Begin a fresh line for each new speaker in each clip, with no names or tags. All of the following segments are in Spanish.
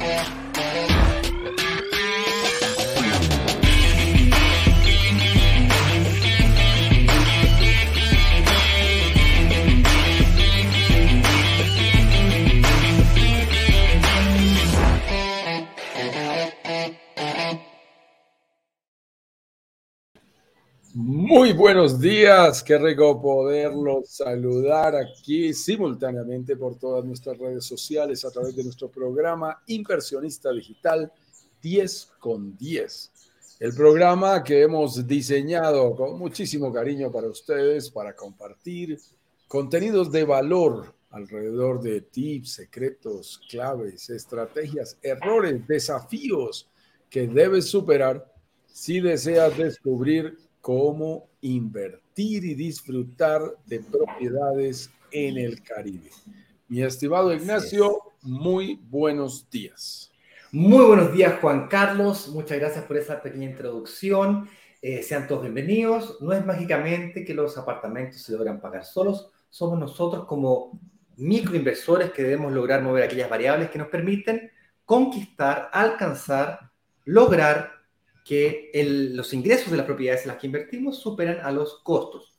Yeah. Muy buenos días, qué rico poderlos saludar aquí simultáneamente por todas nuestras redes sociales a través de nuestro programa Inversionista Digital 10 con 10. El programa que hemos diseñado con muchísimo cariño para ustedes, para compartir contenidos de valor alrededor de tips, secretos, claves, estrategias, errores, desafíos que debes superar si deseas descubrir cómo invertir y disfrutar de propiedades en el Caribe. Mi estimado Ignacio, muy buenos días.
Muy buenos días, Juan Carlos. Muchas gracias por esa pequeña introducción. Eh, sean todos bienvenidos. No es mágicamente que los apartamentos se logran pagar solos. Somos nosotros como microinversores que debemos lograr mover aquellas variables que nos permiten conquistar, alcanzar, lograr que los ingresos de las propiedades en las que invertimos superan a los costos,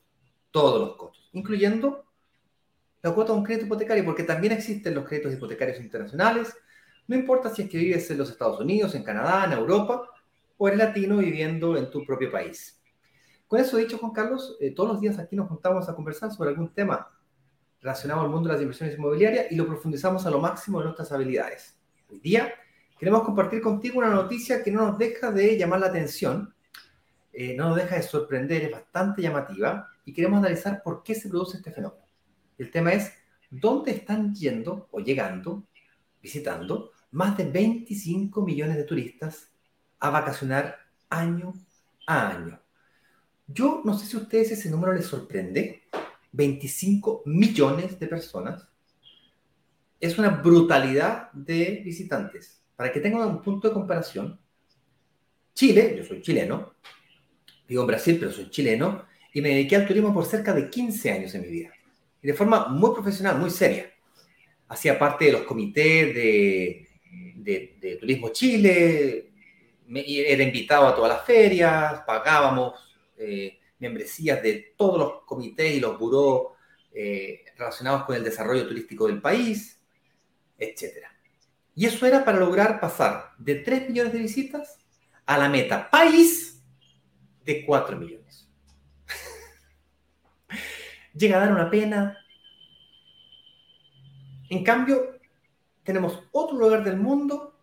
todos los costos, incluyendo la cuota de un crédito hipotecario, porque también existen los créditos hipotecarios internacionales, no importa si es que vives en los Estados Unidos, en Canadá, en Europa, o eres latino viviendo en tu propio país. Con eso dicho, Juan Carlos, eh, todos los días aquí nos juntamos a conversar sobre algún tema relacionado al mundo de las inversiones inmobiliarias y lo profundizamos a lo máximo de nuestras habilidades. Hoy día queremos compartir contigo una noticia que no nos deja de llamar la atención, eh, no nos deja de sorprender, es bastante llamativa y queremos analizar por qué se produce este fenómeno. El tema es, ¿dónde están yendo o llegando, visitando, más de 25 millones de turistas a vacacionar año a año? Yo no sé si a ustedes ese número les sorprende, 25 millones de personas. Es una brutalidad de visitantes. Para que tengan un punto de comparación, Chile, yo soy chileno, vivo en Brasil, pero soy chileno, y me dediqué al turismo por cerca de 15 años en mi vida. Y de forma muy profesional, muy seria. Hacía parte de los comités de, de, Turismo Chile, me, era invitado a todas las ferias, pagábamos eh, membresías de todos los comités y los burós eh, relacionados con el desarrollo turístico del país, etcétera. Y eso era para lograr pasar de 3 millones de visitas a la meta país de 4 millones. Llega a dar una pena. En cambio, tenemos otro lugar del mundo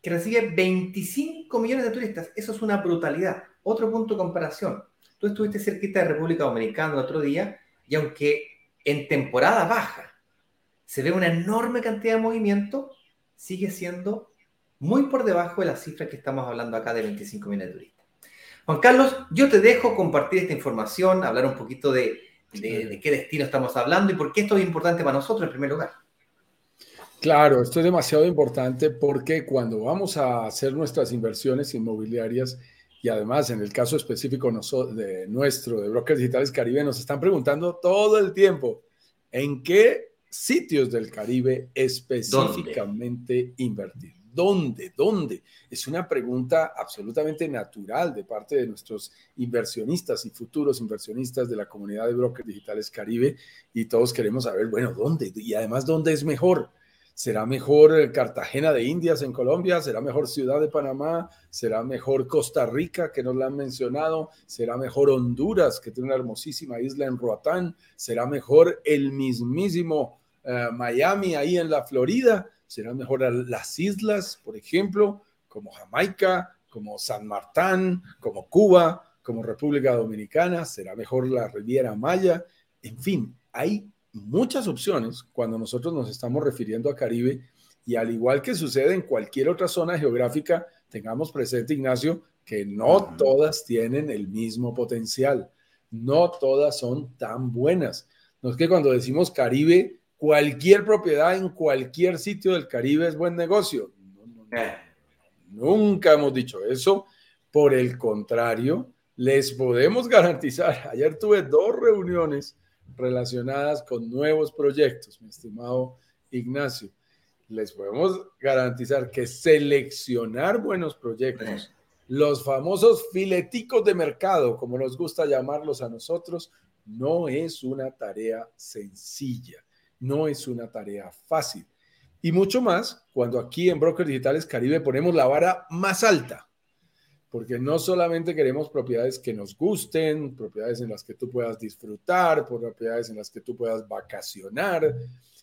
que recibe 25 millones de turistas. Eso es una brutalidad. Otro punto de comparación. Tú estuviste cerquita de República Dominicana el otro día y aunque en temporada baja se ve una enorme cantidad de movimiento, sigue siendo muy por debajo de la cifra que estamos hablando acá de 25 millones de turistas. Juan Carlos, yo te dejo compartir esta información, hablar un poquito de, de, qué destino estamos hablando y por qué esto es importante para nosotros en primer lugar.
Claro, esto es demasiado importante porque cuando vamos a hacer nuestras inversiones inmobiliarias y además en el caso específico de nuestro, de Brokers Digitales Caribe, nos están preguntando todo el tiempo, ¿en qué sitios del Caribe específicamente invertir. ¿Dónde? ¿Dónde? Es una pregunta absolutamente natural de parte de nuestros inversionistas y futuros inversionistas de la comunidad de brokers digitales Caribe y todos queremos saber, bueno, ¿dónde? Y además, ¿dónde es mejor? ¿Será mejor Cartagena de Indias en Colombia? ¿Será mejor Ciudad de Panamá? ¿Será mejor Costa Rica, que nos la han mencionado? ¿Será mejor Honduras, que tiene una hermosísima isla en Roatán? ¿Será mejor el mismísimo eh, Miami, ahí en la Florida, serán mejor las islas, por ejemplo, como Jamaica, como San Martín, como Cuba, como República Dominicana, será mejor la Riviera Maya, en fin, hay muchas opciones cuando nosotros nos estamos refiriendo a Caribe y al igual que sucede en cualquier otra zona geográfica, tengamos presente, Ignacio, que no todas tienen el mismo potencial, no todas son tan buenas. No es que cuando decimos Caribe cualquier propiedad en cualquier sitio del Caribe es buen negocio. Eh. Nunca hemos dicho eso. Por el contrario, les podemos garantizar, ayer tuve dos reuniones relacionadas con nuevos proyectos, mi estimado Ignacio, les podemos garantizar que seleccionar buenos proyectos, los famosos fileticos de mercado, como nos gusta llamarlos a nosotros, no es una tarea sencilla, no es una tarea fácil. Y mucho más cuando aquí en Brokers Digitales Caribe ponemos la vara más alta, porque no solamente queremos propiedades que nos gusten, propiedades en las que tú puedas disfrutar, propiedades en las que tú puedas vacacionar,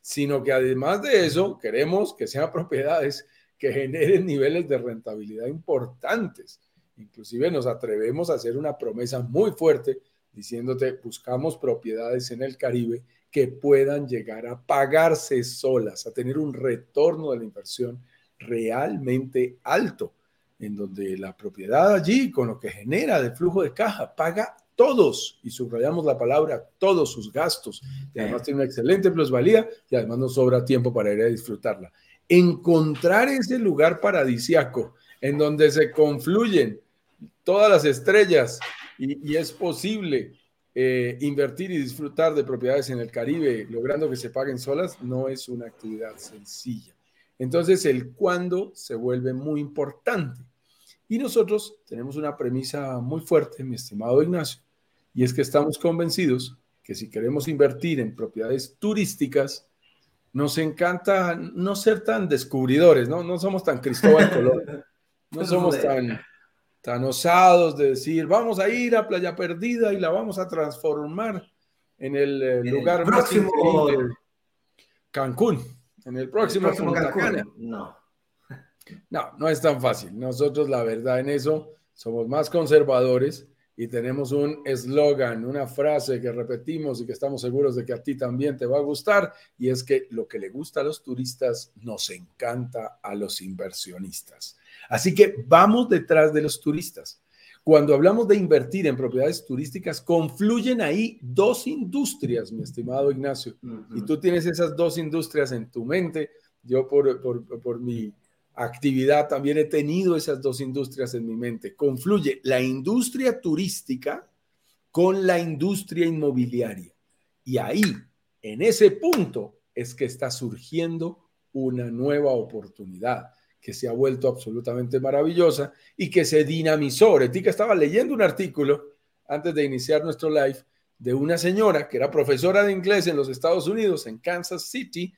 sino que además de eso queremos que sean propiedades que generen niveles de rentabilidad importantes. Inclusive nos atrevemos a hacer una promesa muy fuerte diciéndote, buscamos propiedades en el Caribe que puedan llegar a pagarse solas, a tener un retorno de la inversión realmente alto, en donde la propiedad allí, con lo que genera de flujo de caja, paga todos, y subrayamos la palabra, todos sus gastos. Y además tiene una excelente plusvalía y además nos sobra tiempo para ir a disfrutarla. Encontrar ese lugar paradisiaco en donde se confluyen todas las estrellas y, es posible eh, invertir y disfrutar de propiedades en el Caribe logrando que se paguen solas, no es una actividad sencilla. Entonces el cuándo se vuelve muy importante. Y nosotros tenemos una premisa muy fuerte, mi estimado Ignacio, y es que estamos convencidos que si queremos invertir en propiedades turísticas, nos encanta no ser tan descubridores, ¿no? No somos tan Cristóbal Colón, no somos tan, tan osados de decir, vamos a ir a Playa Perdida y la vamos a transformar en el eh, lugar más increíble. Cancún, en el próximo, Cancún. No. No, no es tan fácil. Nosotros, la verdad, en eso somos más conservadores y tenemos un eslogan, una frase que repetimos y que estamos seguros de que a ti también te va a gustar, y es que lo que le gusta a los turistas nos encanta a los inversionistas. Así que vamos detrás de los turistas. Cuando hablamos de invertir en propiedades turísticas, confluyen ahí dos industrias, mi estimado Ignacio, y tú tienes esas dos industrias en tu mente. Yo por, por, por mi actividad también he tenido esas dos industrias en mi mente. Confluye la industria turística con la industria inmobiliaria. Y ahí, en ese punto, es que está surgiendo una nueva oportunidad que se ha vuelto absolutamente maravillosa y que se dinamizó. Retica estaba leyendo un artículo antes de iniciar nuestro live de una señora que era profesora de inglés en los Estados Unidos, en Kansas City,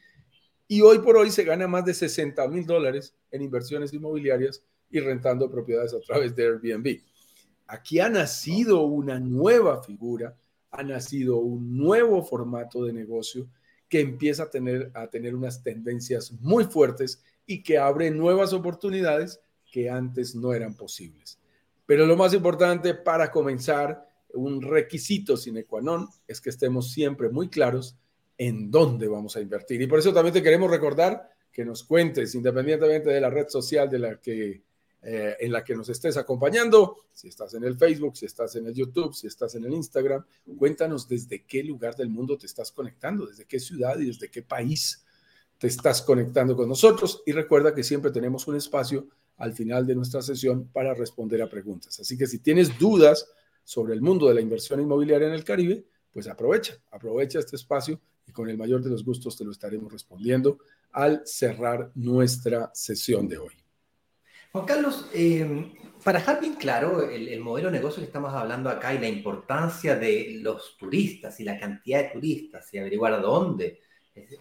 y hoy por hoy se gana más de 60 mil dólares en inversiones inmobiliarias y rentando propiedades a través de Airbnb. Aquí ha nacido una nueva figura, ha nacido un nuevo formato de negocio que empieza a tener, a tener unas tendencias muy fuertes y que abre nuevas oportunidades que antes no eran posibles. Pero lo más importante para comenzar, un requisito sine qua non es que estemos siempre muy claros en dónde vamos a invertir. Y por eso también te queremos recordar que nos cuentes, independientemente de la red social de la que, eh, en la que nos estés acompañando, si estás en el Facebook, si estás en el YouTube, si estás en el Instagram, cuéntanos desde qué lugar del mundo te estás conectando, desde qué ciudad y desde qué país te estás conectando con nosotros. Y recuerda que siempre tenemos un espacio al final de nuestra sesión para responder a preguntas. Así que si tienes dudas sobre el mundo de la inversión inmobiliaria en el Caribe, pues aprovecha, aprovecha este espacio y con el mayor de los gustos te lo estaremos respondiendo al cerrar nuestra sesión de hoy.
Juan Carlos, em, para dejar bien claro el, modelo de negocio que estamos hablando acá y la importancia de los turistas y la cantidad de turistas y averiguar dónde,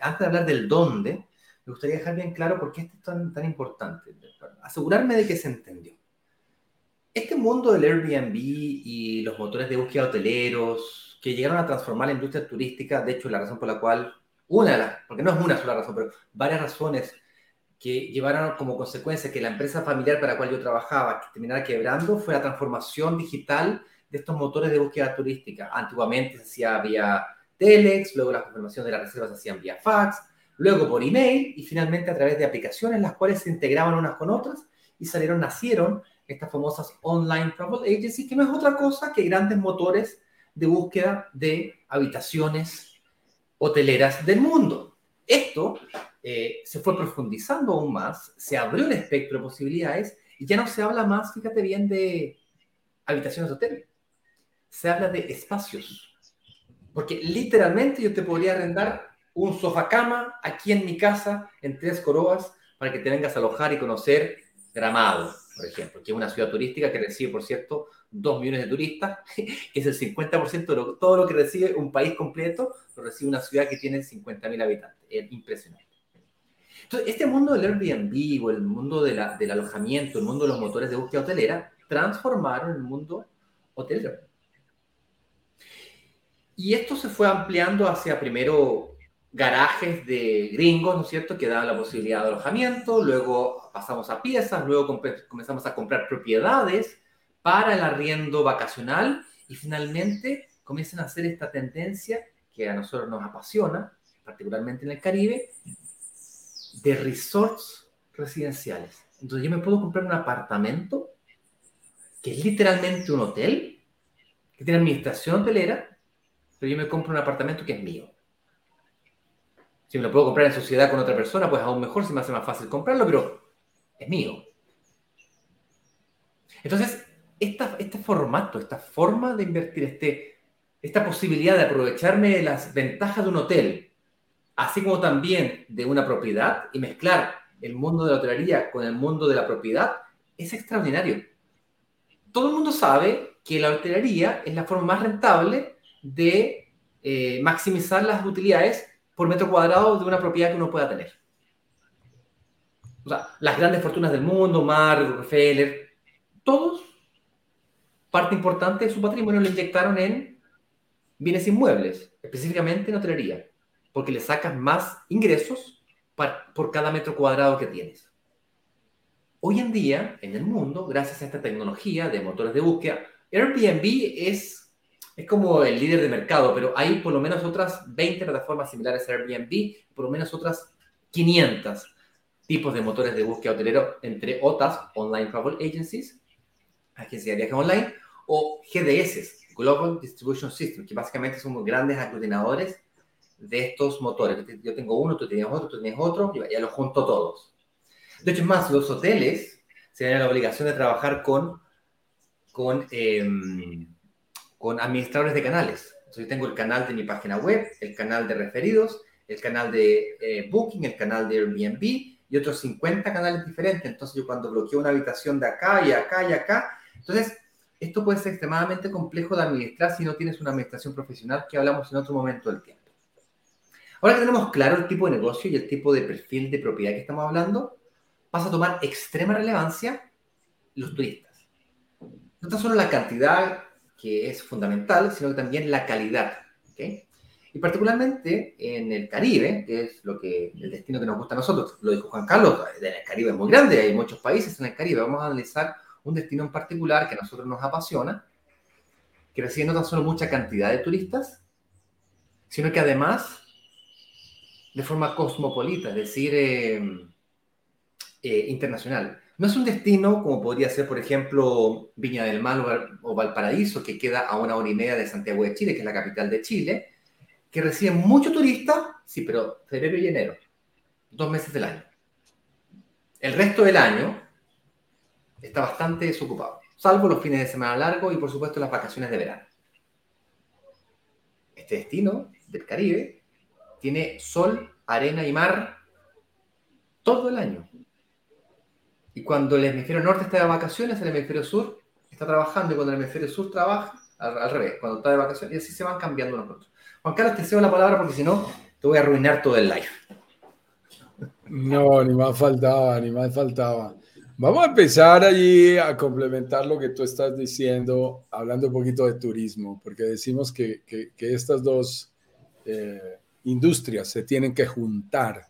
antes de hablar del dónde, me gustaría dejar bien claro por qué esto es tan, tan importante. Asegurarme de que se entendió. Este mundo del Airbnb y los motores de búsqueda hoteleros, que llegaron a transformar la industria turística, de hecho, la razón por la cual, una de las, porque no es una sola razón, pero varias razones que llevaron como consecuencia que la empresa familiar para la cual yo trabajaba que terminara quebrando fue la transformación digital de estos motores de búsqueda turística. Antiguamente se hacía vía Telex, luego la confirmación de las reservas se hacían vía fax, luego por email y finalmente a través de aplicaciones las cuales se integraban unas con otras y salieron, nacieron estas famosas online travel agencies, que no es otra cosa que grandes motores de búsqueda de habitaciones hoteleras del mundo. Esto eh, se fue profundizando aún más, se abrió el espectro de posibilidades y ya no se habla más, fíjate bien, de habitaciones de hotel. Se habla de espacios. Porque literalmente yo te podría arrendar un sofá cama aquí en mi casa, en Tres Coroas, para que te vengas a alojar y conocer Gramado, por ejemplo, que es una ciudad turística que recibe, por cierto, dos millones de turistas, que es el 50% de todo lo que recibe un país completo, lo recibe una ciudad que tiene 50.000 habitantes. Es impresionante. Entonces, este mundo del Airbnb o el mundo del alojamiento, el mundo de los motores de búsqueda hotelera, transformaron el mundo hotelero. Y esto se fue ampliando hacia primero garajes de gringos, ¿no es cierto?, que daban la posibilidad de alojamiento, luego pasamos a piezas, luego comenzamos a comprar propiedades para el arriendo vacacional y finalmente comienzan a hacer esta tendencia que a nosotros nos apasiona, particularmente en el Caribe, de resorts residenciales. Entonces yo me puedo comprar un apartamento que es literalmente un hotel, que tiene administración hotelera, pero yo me compro un apartamento que es mío. Si me lo puedo comprar en sociedad con otra persona, pues aún mejor, se me hace más fácil comprarlo, pero es mío. Entonces, este formato, esta forma de invertir, este, esta posibilidad de aprovecharme de las ventajas de un hotel, así como también de una propiedad y mezclar el mundo de la hotelería con el mundo de la propiedad, es extraordinario. Todo el mundo sabe que la hotelería es la forma más rentable de eh, maximizar las utilidades por metro cuadrado de una propiedad que uno pueda tener. O sea, las grandes fortunas del mundo, Mark, Rockefeller, todos, parte importante de su patrimonio lo inyectaron en bienes inmuebles, específicamente en hotelería, porque le sacas más ingresos por cada metro cuadrado que tienes. Hoy en día, en el mundo, gracias a esta tecnología de motores de búsqueda, Airbnb es es como el líder de mercado, pero hay por lo menos otras 20 plataformas similares a Airbnb, por lo menos otras 500 tipos de motores de búsqueda hotelero, entre OTAs, Online Travel Agencies, agencias de viaje online, o GDS, Global Distribution System, que básicamente son grandes aglutinadores de estos motores. Yo tengo uno, tú tienes otro, tú tienes otro, y ya los junto todos. De hecho, más, los hoteles se dan la obligación de trabajar con, con em, con administradores de canales. yo tengo el canal de mi página web, el canal de referidos, el canal de eh, Booking, el canal de Airbnb y otros 50 canales diferentes. Entonces yo cuando bloqueo una habitación de acá y acá y acá, entonces esto puede ser extremadamente complejo de administrar si no tienes una administración profesional que hablamos en otro momento del tiempo. Ahora que tenemos claro el tipo de negocio y el tipo de perfil de propiedad que estamos hablando, pasa a tomar extrema relevancia los turistas. No tan solo la cantidad que es fundamental, sino que también la calidad. Y particularmente en el Caribe, que es lo que, el destino que nos gusta a nosotros, lo dijo Juan Carlos, el Caribe es muy grande, hay muchos países en el Caribe, vamos a analizar un destino en particular que a nosotros nos apasiona, que recibe no tan solo mucha cantidad de turistas, sino que además de forma cosmopolita, es decir, eh, eh, internacional. No es un destino como podría ser, por ejemplo, Viña del Mar o Valparaíso, que queda a una hora y media de Santiago de Chile, que es la capital de Chile, que recibe muchos turistas, sí, pero febrero y enero, dos meses del año. El resto del año está bastante desocupado, salvo los fines de semana largos y, por supuesto, las vacaciones de verano. Este destino del Caribe tiene sol, arena y mar todo el año. Y cuando el hemisferio norte está de vacaciones, el hemisferio sur está trabajando. Y cuando el hemisferio sur trabaja, al, revés, cuando está de vacaciones, y así se van cambiando los otros. Juan Carlos, te cedo la palabra porque si no, te voy a arruinar todo el live.
No, ni más faltaba, ni más faltaba. Vamos a empezar allí a complementar lo que tú estás diciendo, hablando un poquito de turismo, porque decimos que, que, estas dos eh, industrias se tienen que juntar.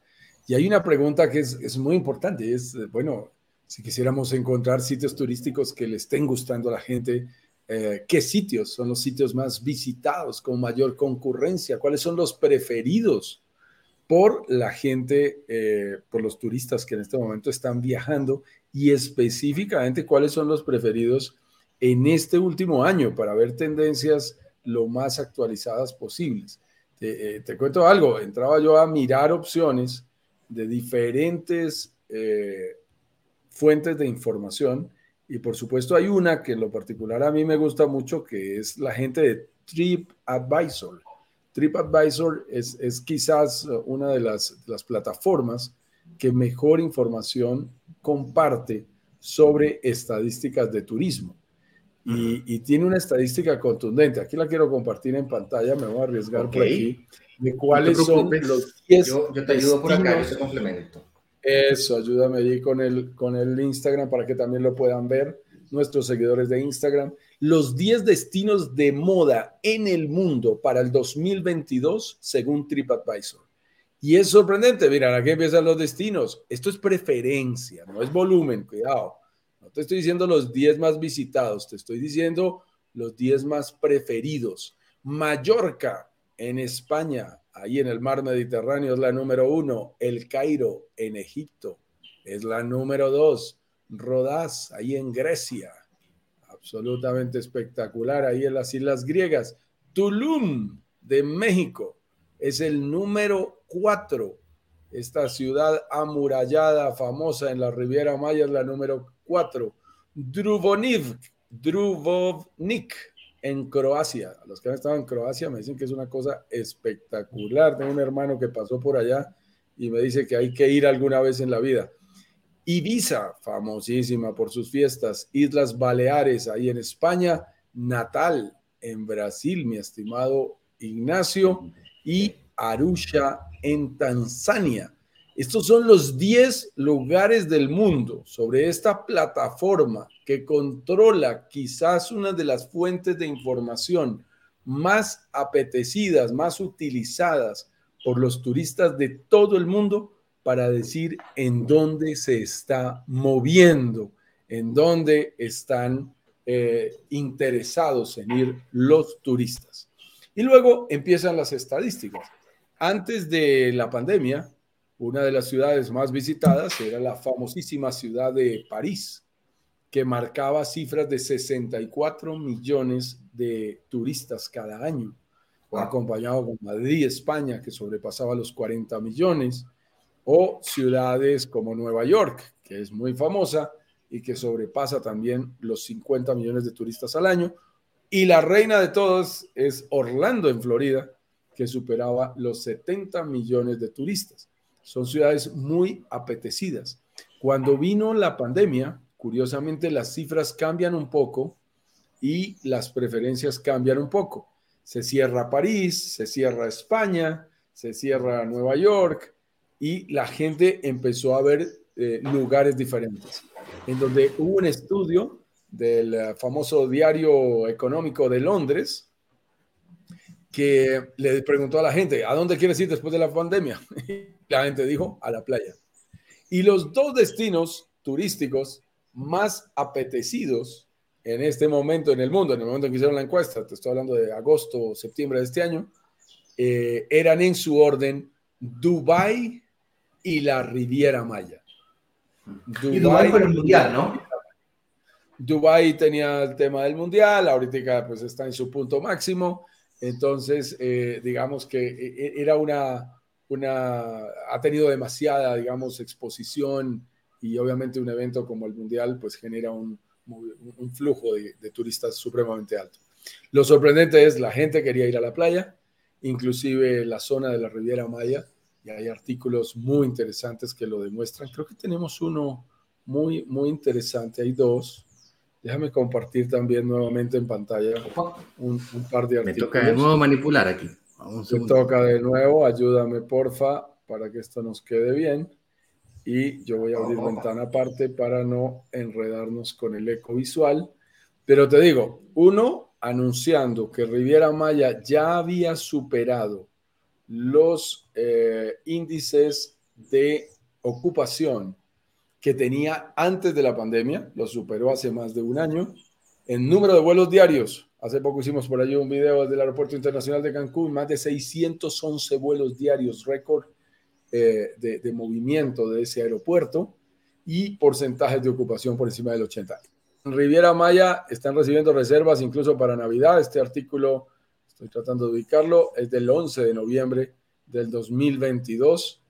Y hay una pregunta que es, es muy importante, es, bueno, si quisiéramos encontrar sitios turísticos que le estén gustando a la gente, eh, ¿qué sitios son los sitios más visitados con mayor concurrencia? ¿Cuáles son los preferidos por la gente, eh, por los turistas que en este momento están viajando? Y específicamente, ¿cuáles son los preferidos en este último año para ver tendencias lo más actualizadas posibles? te eh, cuento algo, entraba yo a mirar opciones de diferentes fuentes de información y por supuesto hay una que en lo particular a mí me gusta mucho que es la gente de TripAdvisor. TripAdvisor es, es quizás una de las, las plataformas que mejor información comparte sobre estadísticas de turismo. Y, tiene una estadística contundente. Aquí la quiero compartir en pantalla, me voy a arriesgar por aquí, de cuáles son los 10
yo, yo, te ayudo por acá, yo te complemento.
Eso, ayúdame allí con el, con el Instagram para que también lo puedan ver nuestros seguidores de Instagram. Los 10 destinos de moda en el mundo para el 2022 según TripAdvisor. Y es sorprendente, mira, aquí empiezan los destinos. Esto es preferencia, no es volumen, cuidado. No te estoy diciendo los 10 más visitados, te estoy diciendo los 10 más preferidos. Mallorca, en España, ahí en el mar Mediterráneo, es la número uno. El Cairo, en Egipto, es la número dos. Rodás, ahí en Grecia, absolutamente espectacular, ahí en las islas griegas. Tulum, de México, es el número cuatro. Esta ciudad amurallada, famosa en la Riviera Maya, es la número cuatro. Druvoniv, Druvovnik, en Croacia. Los que han estado en Croacia me dicen que es una cosa espectacular. Tengo un hermano que pasó por allá y me dice que hay que ir alguna vez en la vida. Ibiza, famosísima por sus fiestas. Islas Baleares, ahí en España. Natal, en Brasil, mi estimado Ignacio y Arusha en Tanzania. Estos son los 10 lugares del mundo sobre esta plataforma que controla quizás una de las fuentes de información más apetecidas, más utilizadas por los turistas de todo el mundo para decir en dónde se está moviendo, en dónde están eh, interesados en ir los turistas. Y luego empiezan las estadísticas. Antes de la pandemia, una de las ciudades más visitadas era la famosísima ciudad de París, que marcaba cifras de 64 millones de turistas cada año, acompañado con Madrid, España, que sobrepasaba los 40 millones, o ciudades como Nueva York, que es muy famosa y que sobrepasa también los 50 millones de turistas al año, y la reina de todos es Orlando, en Florida, que superaba los 70 millones de turistas. Son ciudades muy apetecidas. Cuando vino la pandemia, curiosamente las cifras cambian un poco y las preferencias cambian un poco. Se cierra París, se cierra España, se cierra Nueva York y la gente empezó a ver eh, lugares diferentes. En donde hubo un estudio del eh, famoso diario económico de Londres, que le preguntó a la gente, ¿a dónde quieres ir después de la pandemia? la gente dijo, a la playa. Y los dos destinos turísticos más apetecidos en este momento en el mundo, en el momento en que hicieron la encuesta, te estoy hablando de agosto o septiembre de este año, eh, eran en su orden Dubai y la Riviera Maya.
y Dubai fue el mundial, ¿no?
Dubai tenía el tema del mundial, ahorita pues está en su punto máximo, entonces eh, digamos que eh, eh, era una, una, ha tenido demasiada, digamos, exposición y obviamente un evento como el mundial pues genera un, flujo de, de, turistas supremamente alto. Lo sorprendente es la gente quería ir a la playa, inclusive la zona de la Riviera Maya, y hay artículos muy interesantes que lo demuestran. Creo que tenemos uno muy, muy interesante, hay dos. Déjame compartir también nuevamente en pantalla un, par de artículos. Me
toca de nuevo manipular aquí.
Me toca de nuevo, ayúdame porfa para que esto nos quede bien. Y yo voy a abrir ventana aparte para no enredarnos con el eco visual. Pero te digo, uno, anunciando que Riviera Maya ya había superado los eh, índices de ocupación que tenía antes de la pandemia, lo superó hace más de un año. En número de vuelos diarios, hace poco hicimos por allí un video desde el Aeropuerto Internacional de Cancún, más de 611 vuelos diarios, récord eh, de, movimiento de ese aeropuerto y porcentajes de ocupación por encima del 80. En Riviera Maya están recibiendo reservas incluso para Navidad. Este artículo, estoy tratando de ubicarlo, es del 11 de noviembre del 2022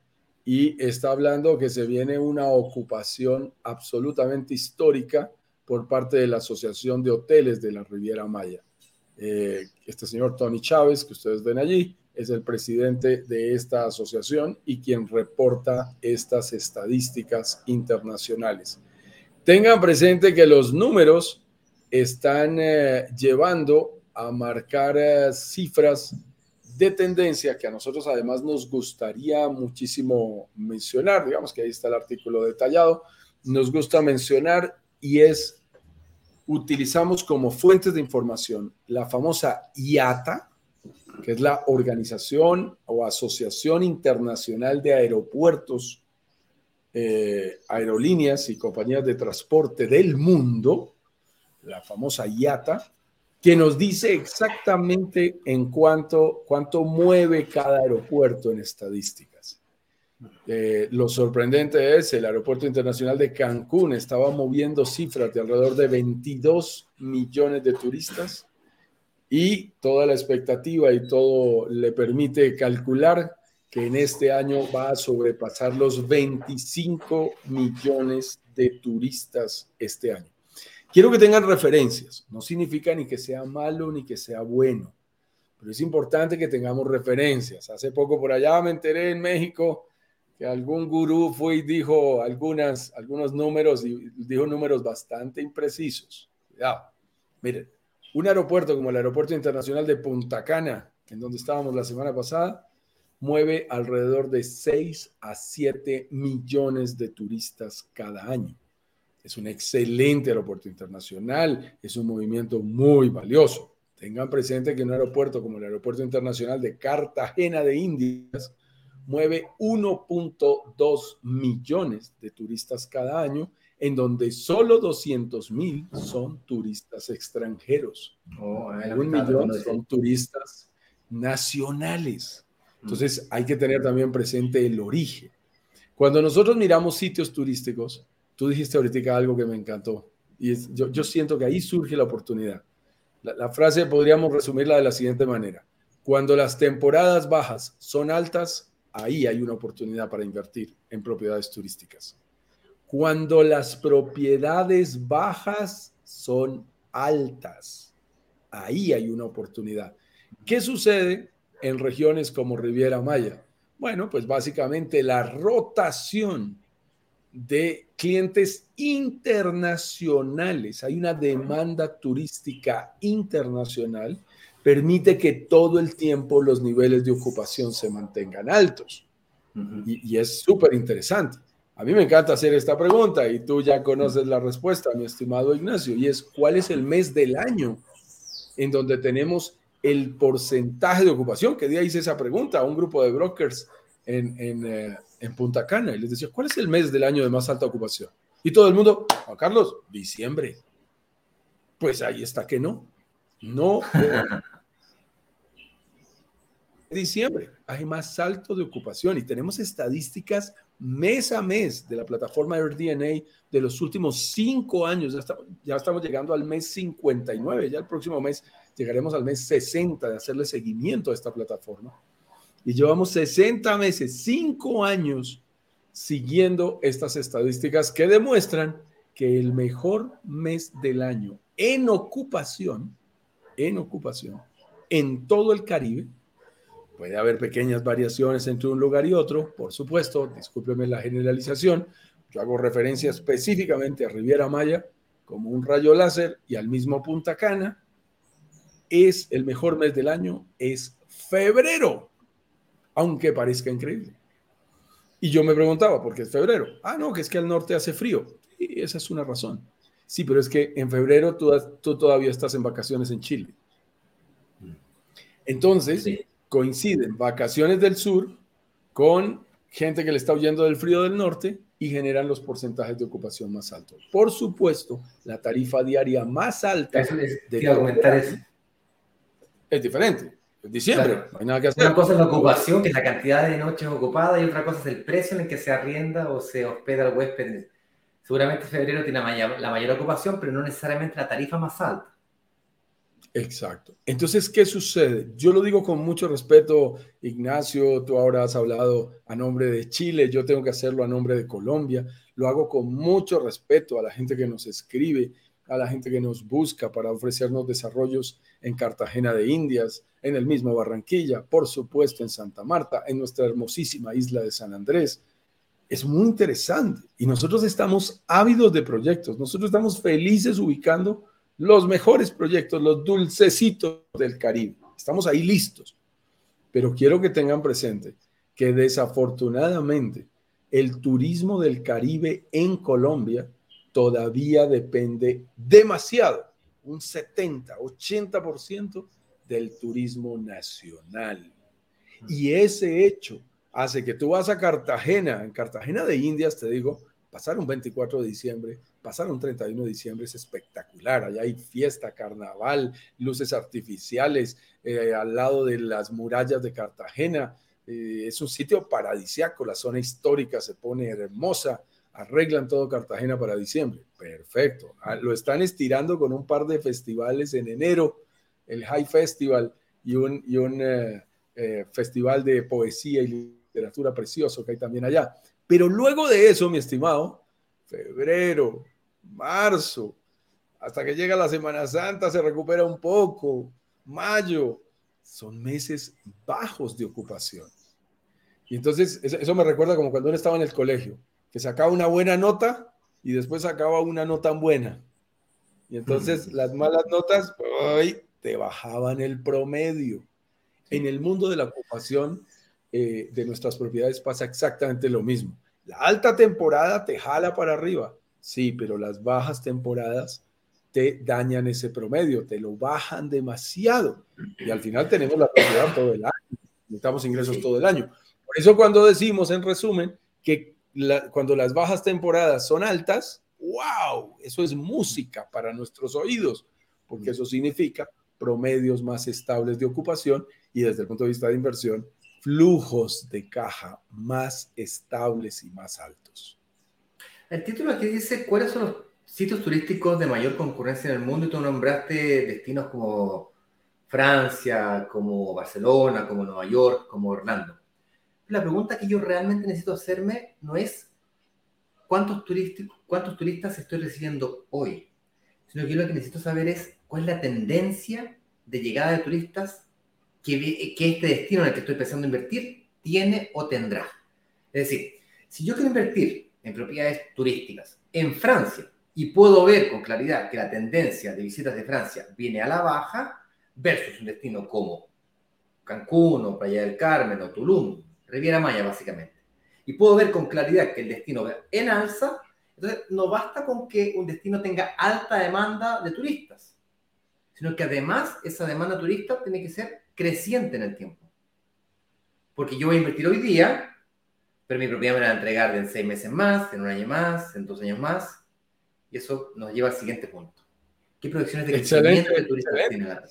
y está hablando que se viene una ocupación absolutamente histórica por parte de la Asociación de Hoteles de la Riviera Maya. Eh, este señor Tony Chávez, que ustedes ven allí, es el presidente de esta asociación y quien reporta estas estadísticas internacionales. Tengan presente que los números están eh, llevando a marcar eh, cifras de tendencia que a nosotros además nos gustaría muchísimo mencionar. Digamos que ahí está el artículo detallado. Nos gusta mencionar y es, utilizamos como fuentes de información la famosa IATA, que es la Organización o Asociación Internacional de Aeropuertos, eh, Aerolíneas y Compañías de Transporte del Mundo, la famosa IATA, que nos dice exactamente en cuánto, cuánto mueve cada aeropuerto en estadísticas. Eh, lo sorprendente es, el Aeropuerto Internacional de Cancún estaba moviendo cifras de alrededor de 22 millones de turistas y toda la expectativa y todo le permite calcular que en este año va a sobrepasar los 25 millones de turistas este año. Quiero que tengan referencias. No significa ni que sea malo ni que sea bueno, pero es importante que tengamos referencias. Hace poco por allá me enteré en México que algún gurú fue y dijo algunas, algunos números y dijo números bastante imprecisos. Cuidado. Miren, un aeropuerto como el Aeropuerto Internacional de Punta Cana, en donde estábamos la semana pasada, mueve alrededor de 6 a 7 millones de turistas cada año. Es un excelente aeropuerto internacional, es un movimiento muy valioso. Tengan presente que un aeropuerto como el Aeropuerto Internacional de Cartagena de Indias mueve 1.2 millones de turistas cada año, en donde solo 200 mil son turistas extranjeros. Oh, un millón son turistas nacionales. Entonces hay que tener también presente el origen. Cuando nosotros miramos sitios turísticos, Tú dijiste ahorita algo que me encantó y yo, siento que ahí surge la oportunidad. La, frase podríamos resumirla de la siguiente manera. Cuando las temporadas bajas son altas, ahí hay una oportunidad para invertir en propiedades turísticas. Cuando las propiedades bajas son altas, ahí hay una oportunidad. ¿Qué sucede en regiones como Riviera Maya? Bueno, pues básicamente la rotación de clientes internacionales. Hay una demanda turística internacional, permite que todo el tiempo los niveles de ocupación se mantengan altos. y, es súper interesante. A mí me encanta hacer esta pregunta y tú ya conoces la respuesta, mi estimado Ignacio, y es ¿cuál es el mes del año en donde tenemos el porcentaje de ocupación? Que día hice esa pregunta a un grupo de brokers en, en, eh, en Punta Cana y les decía, ¿cuál es el mes del año de más alta ocupación? Y todo el mundo, Juan Carlos, diciembre. Pues ahí está que no. No. diciembre hay más alto de ocupación y tenemos estadísticas mes a mes de la plataforma AirDNA de los últimos cinco años. Ya estamos, ya estamos llegando al mes 59, ya el próximo mes llegaremos al mes 60 de hacerle seguimiento a esta plataforma. Y llevamos 60 meses, 5 años siguiendo estas estadísticas que demuestran que el mejor mes del año en ocupación, en ocupación, en todo el Caribe, puede haber pequeñas variaciones entre un lugar y otro, por supuesto, discúlpeme la generalización, yo hago referencia específicamente a Riviera Maya como un rayo láser y al mismo Punta Cana, es el mejor mes del año, es febrero aunque parezca increíble. Y yo me preguntaba, ¿por qué es febrero? Ah, no, que es que al norte hace frío. Y esa es una razón. Sí, pero es que en febrero tú, todavía estás en vacaciones en Chile. Entonces, coinciden vacaciones del sur con gente que le está huyendo del frío del norte y generan los porcentajes de ocupación más altos. Por supuesto, la tarifa diaria más alta de es diferente diciembre.
Una cosa es la ocupación, que es la cantidad de noches ocupadas, y otra cosa es el precio en el que se arrienda o se hospeda el huésped. Seguramente febrero tiene la mayor, ocupación, pero no necesariamente la tarifa más alta.
Exacto. Entonces, ¿qué sucede? Yo lo digo con mucho respeto, Ignacio, tú ahora has hablado a nombre de Chile, yo tengo que hacerlo a nombre de Colombia, lo hago con mucho respeto a la gente que nos escribe a la gente que nos busca para ofrecernos desarrollos en Cartagena de Indias, en el mismo Barranquilla, por supuesto en Santa Marta, en nuestra hermosísima isla de San Andrés. Es muy interesante y nosotros estamos ávidos de proyectos, nosotros estamos felices ubicando los mejores proyectos, los dulcecitos del Caribe. Estamos ahí listos. Pero quiero que tengan presente que desafortunadamente el turismo del Caribe en Colombia todavía depende demasiado, un 70, 80% del turismo nacional. Y ese hecho hace que tú vas a Cartagena, en Cartagena de Indias, te digo, pasar un 24 de diciembre, pasar un 31 de diciembre es espectacular. Allá hay fiesta, carnaval, luces artificiales eh, al lado de las murallas de Cartagena. Eh, es un sitio paradisiaco, la zona histórica se pone hermosa arreglan todo Cartagena para diciembre. Perfecto. Ah, lo están estirando con un par de festivales en enero, el High Festival y un, y un eh, eh, festival de poesía y literatura precioso que hay también allá. Pero luego de eso, mi estimado, febrero, marzo, hasta que llega la Semana Santa se recupera un poco, mayo, son meses bajos de ocupación. Y entonces eso me recuerda como cuando uno estaba en el colegio que sacaba una buena nota y después sacaba una no tan buena. Y entonces las malas notas te bajaban el promedio. En el mundo de la ocupación eh, de nuestras propiedades pasa exactamente lo mismo. La alta temporada te jala para arriba, sí, pero las bajas temporadas te dañan ese promedio, te lo bajan demasiado. Y al final tenemos la propiedad todo el año, necesitamos ingresos todo el año. Por eso cuando decimos, en resumen, que cuando las bajas temporadas son altas, wow, eso es música para nuestros oídos, porque eso significa promedios más estables de ocupación y desde el punto de vista de inversión, flujos de caja más estables y más altos.
El título aquí dice cuáles son los sitios turísticos de mayor concurrencia en el mundo y tú nombraste destinos como Francia, como Barcelona, como Nueva York, como Orlando la pregunta que yo realmente necesito hacerme no es cuántos, cuántos turistas estoy recibiendo hoy, sino que lo que necesito saber es cuál es la tendencia de llegada de turistas que, este destino en el que estoy pensando invertir tiene o tendrá. Es decir, si yo quiero invertir en propiedades turísticas en Francia y puedo ver con claridad que la tendencia de visitas de Francia viene a la baja versus un destino como Cancún o Playa del Carmen o Tulum, Riviera Maya, básicamente. Y puedo ver con claridad que el destino en alza, entonces no basta con que un destino tenga alta demanda de turistas, sino que además esa demanda turista tiene que ser creciente en el tiempo. Porque yo voy a invertir hoy día, pero mi propiedad me la va a entregar en seis meses más, en un año más, en dos años más, y eso nos lleva al siguiente punto. ¿Qué proyecciones de crecimiento de turistas tiene la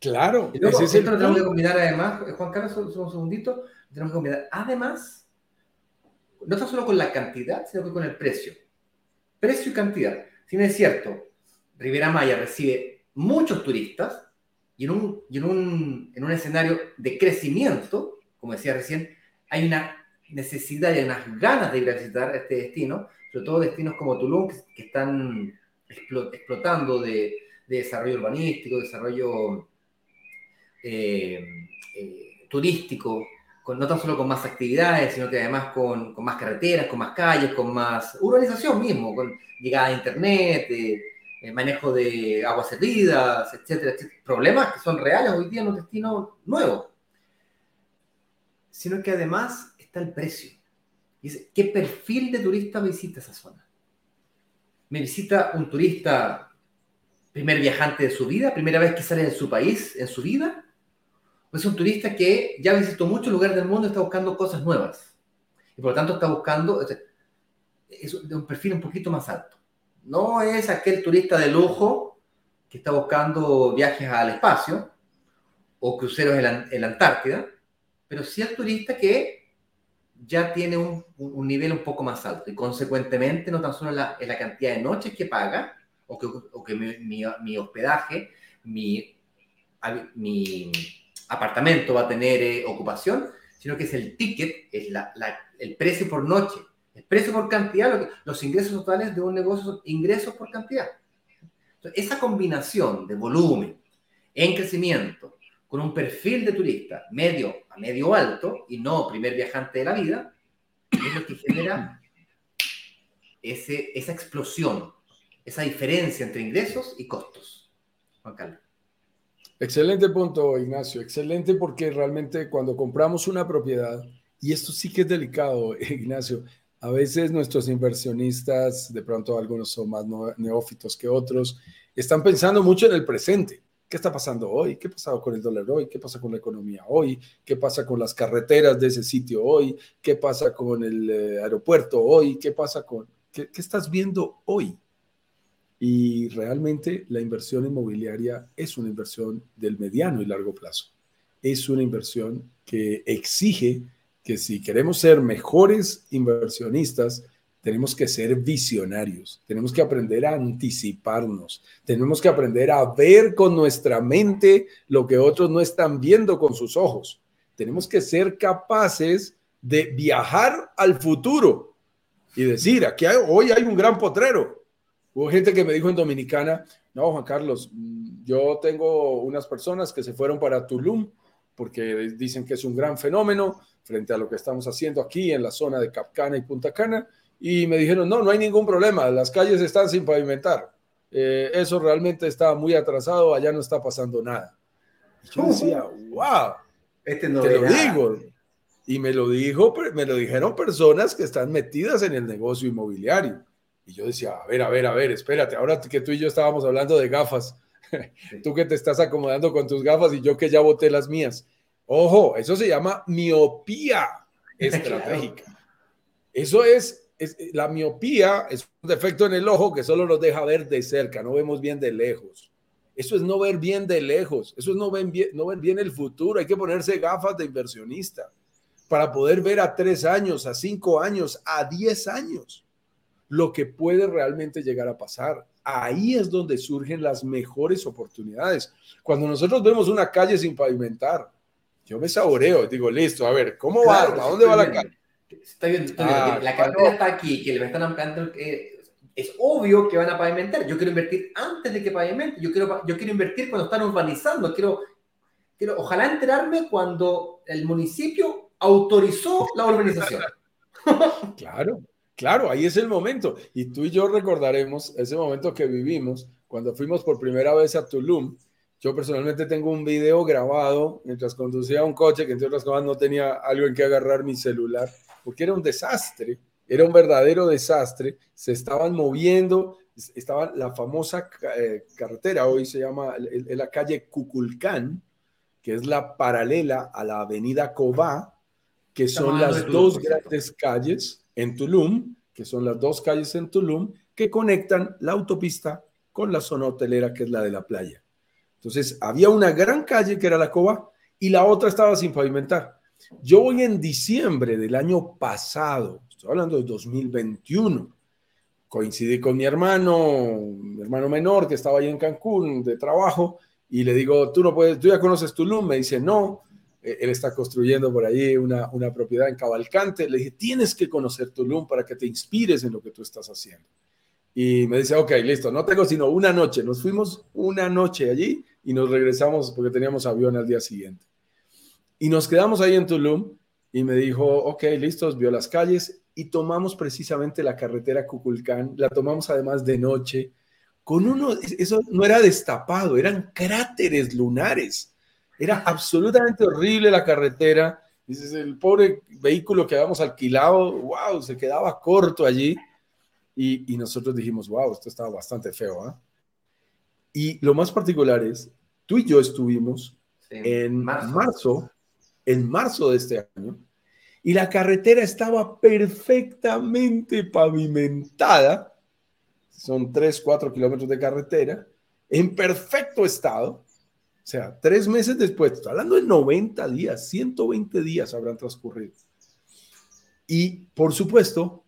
Claro.
Y luego, esto lo tenemos que combinar además, Juan Carlos, solo un segundito, tenemos que combinar además, no está solo con la cantidad, sino que con el precio. Precio y cantidad. Si no es cierto, Rivera Maya recibe muchos turistas y en un, en un, en un escenario de crecimiento, como decía recién, hay una necesidad y unas ganas de ir a visitar este destino, sobre todo destinos como Tulum, que, están explotando de, de, desarrollo urbanístico, desarrollo eh, eh, turístico, no tan solo con más actividades, sino que además con, con, más carreteras, con más calles, con más urbanización mismo, con llegada a internet, eh, manejo de aguas servidas, etcétera, etcétera. Problemas que son reales hoy día en un destino nuevo. Sino que además está el precio. Dice, ¿qué perfil de turista visita esa zona? ¿Me visita un turista primer viajante de su vida, primera vez que sale de su país en su vida? es un turista que ya visitó muchos lugares del mundo y está buscando cosas nuevas. Y por lo tanto está buscando, es un perfil un poquito más alto. No es aquel turista de lujo que está buscando viajes al espacio o cruceros en la, Antártida, pero sí el turista que ya tiene un, nivel un poco más alto y consecuentemente no tan solo la, la cantidad de noches que paga o que, mi, hospedaje, mi, apartamento va a tener eh, ocupación, sino que es el ticket, es el precio por noche, el precio por cantidad, los ingresos totales de un negocio son ingresos por cantidad. esa combinación de volumen en crecimiento con un perfil de turista medio a medio alto y no primer viajante de la vida, es lo que genera esa explosión, esa diferencia entre ingresos y costos. Juan Carlos.
Excelente punto, Ignacio. Excelente porque realmente cuando compramos una propiedad, y esto sí que es delicado, Ignacio, a veces nuestros inversionistas, de pronto algunos son más neófitos que otros, están pensando mucho en el presente. ¿Qué está pasando hoy? ¿Qué ha pasado con el dólar hoy? ¿Qué pasa con la economía hoy? ¿Qué pasa con las carreteras de ese sitio hoy? ¿Qué pasa con el eh, aeropuerto hoy? ¿Qué pasa con... ¿Qué, ¿Qué estás viendo hoy? Y realmente la inversión inmobiliaria es una inversión del mediano y largo plazo. Es una inversión que exige que si queremos ser mejores inversionistas, tenemos que ser visionarios, tenemos que aprender a anticiparnos, tenemos que aprender a ver con nuestra mente lo que otros no están viendo con sus ojos. Tenemos que ser capaces de viajar al futuro y decir, aquí hoy hay un gran potrero. Hubo gente que me dijo en Dominicana, no, Juan Carlos, yo tengo unas personas que se fueron para Tulum porque dicen que es un gran fenómeno frente a lo que estamos haciendo aquí en la zona de Capcana y Punta Cana y me dijeron, no, no hay ningún problema, las calles están sin pavimentar. Eh, eso realmente está muy atrasado, allá no está pasando nada. Y yo decía, wow, este no te lo digo. Y me lo dijo, me lo dijeron personas que están metidas en el negocio inmobiliario. Y yo decía, a ver, a ver, a ver, espérate, ahora que tú y yo estábamos hablando de gafas, tú que te estás acomodando con tus gafas y yo que ya boté las mías. Ojo, eso se llama miopía estratégica. Eso es eh, la miopía es un defecto en el ojo que solo nos deja ver de cerca, no vemos bien de lejos. Eso es no ver bien de lejos, eso es no ver bien, no ver bien el futuro. Hay que ponerse gafas de inversionista para poder ver a tres años, a cinco años, a diez años lo que puede realmente llegar a pasar. Ahí es donde surgen las mejores oportunidades. Cuando nosotros vemos una calle sin pavimentar, yo me saboreo, digo, listo, a ver, ¿cómo va? ¿A dónde va la calle?
Está bien, ah, la carretera está aquí, que le están ampliando, es obvio que van a pavimentar. Yo quiero invertir antes de que pavimenten. Yo quiero, yo quiero invertir cuando están urbanizando. Quiero, quiero, ojalá enterarme cuando el municipio autorizó la urbanización.
claro, claro, ahí es el momento. Y tú y yo recordaremos ese momento que vivimos cuando fuimos por primera vez a Tulum. Yo personalmente tengo un video grabado mientras conducía un coche que entre otras cosas no tenía algo en que agarrar mi celular porque era un desastre, era un verdadero desastre, se estaban moviendo, estaba la famosa eh, carretera, hoy se llama la calle Cuculcán, que es la paralela a la avenida Cobá, que son las dos grandes calles en Tulum, que son las dos calles en Tulum, que conectan la autopista con la zona hotelera, que es la de la playa. Entonces, había una gran calle que era la Cobá y la otra estaba sin pavimentar. Yo voy en diciembre del año pasado, estoy hablando de 2021. Coincidí con mi hermano, mi hermano menor que estaba ahí en Cancún de trabajo y le digo, tú no puedes, tú ya conoces Tulum, me dice, no, eh, él está construyendo por allí una, una propiedad en Cavalcante. Le dije, tienes que conocer Tulum para que te inspires en lo que tú estás haciendo. Y me dice, ok, listo, no tengo sino una noche. Nos fuimos una noche allí y nos regresamos porque teníamos avión al día siguiente. Y nos quedamos ahí en Tulum y me dijo, ok, listos, vio las calles y tomamos precisamente la carretera Cuculcán, la tomamos además de noche, con uno, eso no era destapado, eran cráteres lunares, era absolutamente horrible la carretera, dices, el pobre vehículo que habíamos alquilado, wow, se quedaba corto allí y, nosotros dijimos, wow, esto estaba bastante feo, ¿ah? Y lo más particular es, tú y yo estuvimos en marzo en marzo de este año y la carretera estaba perfectamente pavimentada. Son 3, 4 kilómetros de carretera en perfecto estado. O sea, tres meses después, estoy hablando de 90 días, 120 días habrán transcurrido. Y por supuesto,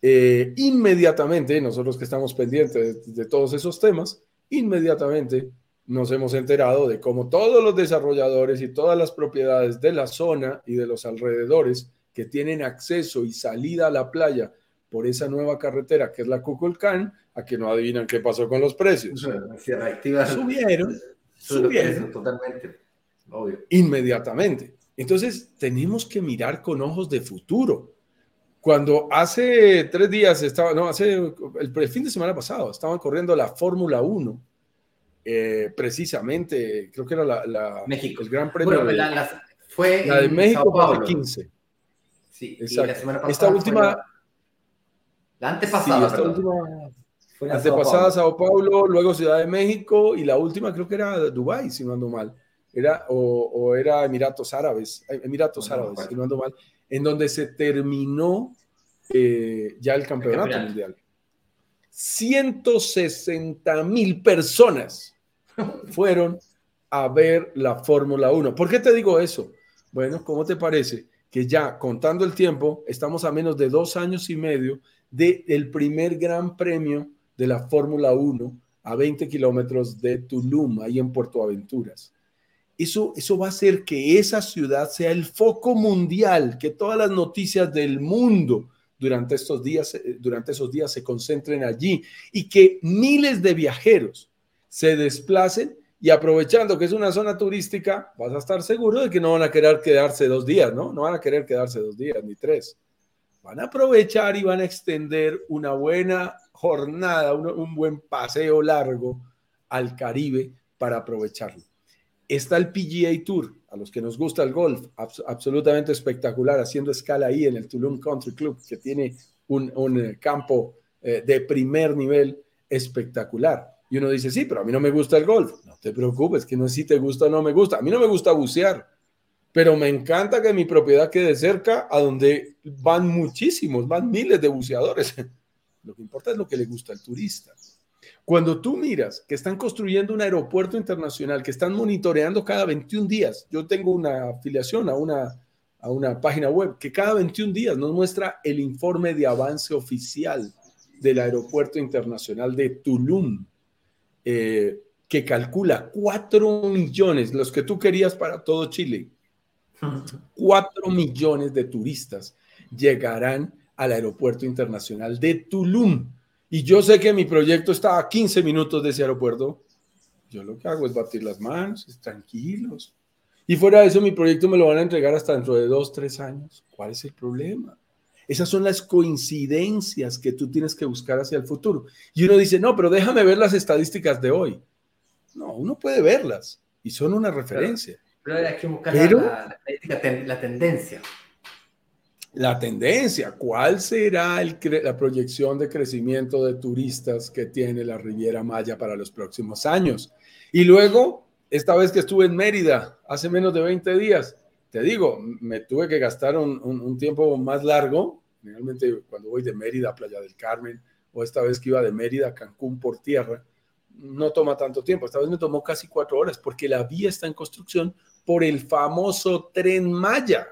eh, inmediatamente, nosotros que estamos pendientes de todos esos temas, inmediatamente nos hemos enterado de cómo todos los desarrolladores y todas las propiedades de la zona y de los alrededores que tienen acceso y salida a la playa por esa nueva carretera que es la Kukulkan, a que no adivinan qué pasó con los precios. Subieron, subieron. Totalmente, obvio. Inmediatamente. Entonces, tenemos que mirar con ojos de futuro. Cuando hace tres días estaba, no, hace el, fin de semana pasado, estaban corriendo la Fórmula 1, eh, precisamente, creo que era la,
México.
el Gran Premio.
Bueno, la, fue
la de México el 15.
Sí, Exacto. la semana pasada.
Esta última.
La, antepasada.
esta última. Fue antepasada Sao Paulo, luego Ciudad de México y la última creo que era Dubái, si no ando mal. Era, o, era Emiratos Árabes, Emiratos Árabes, si no ando mal, en donde se terminó eh, ya el campeonato mundial. 160 mil personas fueron a ver la Fórmula 1. ¿Por qué te digo eso? Bueno, ¿cómo te parece que ya contando el tiempo, estamos a menos de dos años y medio del primer gran premio de la Fórmula 1 a 20 kilómetros de Tulum, ahí en Puerto Aventuras? Eso, eso va a hacer que esa ciudad sea el foco mundial, que todas las noticias del mundo durante estos días, eh, durante esos días se concentren allí y que miles de viajeros se desplacen y aprovechando que es una zona turística, vas a estar seguro de que no van a querer quedarse dos días, ¿no? No van a querer quedarse dos días ni tres. Van a aprovechar y van a extender una buena jornada, un, buen paseo largo al Caribe para aprovecharlo. Está el PGA Tour, a los que nos gusta el golf, absolutamente espectacular, haciendo escala ahí en el Tulum Country Club, que tiene un, eh, campo eh, de primer nivel espectacular. Y uno dice, sí, pero a mí no me gusta el golf. No te preocupes, que no es si te gusta o no me gusta. A mí no me gusta bucear, pero me encanta que mi propiedad quede cerca a donde van muchísimos, van miles de buceadores. Lo que importa es lo que le gusta al turista. Cuando tú miras que están construyendo un aeropuerto internacional, que están monitoreando cada 21 días, yo tengo una afiliación a una, a una página web que cada 21 días nos muestra el informe de avance oficial del aeropuerto internacional de Tulum. Eh, que calcula 4 millones, los que tú querías para todo Chile, 4 millones de turistas llegarán al aeropuerto internacional de Tulum. Y yo sé que mi proyecto está a 15 minutos de ese aeropuerto. Yo lo que hago es batir las manos, tranquilos. Y fuera de eso, mi proyecto me lo van a entregar hasta dentro de dos, tres años. ¿Cuál es el problema? Esas son las coincidencias que tú tienes que buscar hacia el futuro. Y uno dice, no, pero déjame ver las estadísticas de hoy. No, uno puede verlas y son una referencia.
Pero, hay que buscar la, la, tendencia.
La tendencia, ¿cuál será la proyección de crecimiento de turistas que tiene la Riviera Maya para los próximos años? Y luego, esta vez que estuve en Mérida, hace menos de 20 días, te digo, me tuve que gastar un, tiempo más largo. Realmente cuando voy de Mérida a Playa del Carmen o esta vez que iba de Mérida a Cancún por tierra, no toma tanto tiempo. Esta vez me tomó casi cuatro horas porque la vía está en construcción por el famoso tren Maya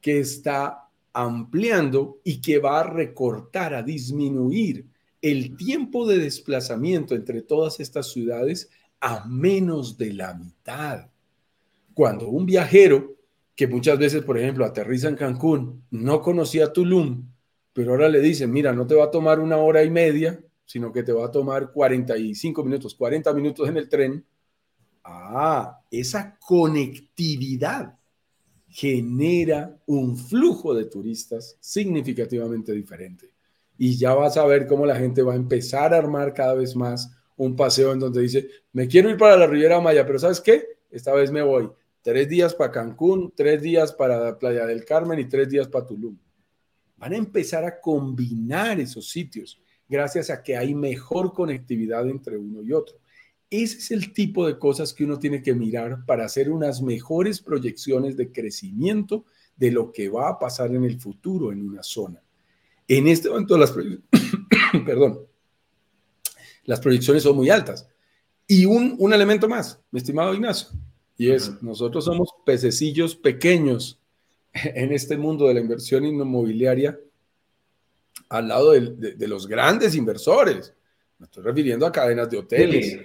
que está ampliando y que va a recortar, a disminuir el tiempo de desplazamiento entre todas estas ciudades a menos de la mitad. Cuando un viajero que muchas veces, por ejemplo, aterriza en Cancún, no conocía Tulum, pero ahora le dicen, mira, no te va a tomar una hora y media, sino que te va a tomar 45 minutos, 40 minutos en el tren. Ah, esa conectividad genera un flujo de turistas significativamente diferente. Y ya vas a ver cómo la gente va a empezar a armar cada vez más un paseo en donde dice, me quiero ir para la Riviera Maya, pero ¿sabes qué? Esta vez me voy tres días para Cancún, tres días para Playa del Carmen y tres días para Tulum. Van a empezar a combinar esos sitios gracias a que hay mejor conectividad entre uno y otro. Ese es el tipo de cosas que uno tiene que mirar para hacer unas mejores proyecciones de crecimiento de lo que va a pasar en el futuro en una zona. En este momento las, perdón, las proyecciones son muy altas. Y un, un elemento más, mi estimado Ignacio, y es, nosotros somos pececillos pequeños en este mundo de la inversión inmobiliaria al lado de, los grandes inversores. Me estoy refiriendo a cadenas de hoteles.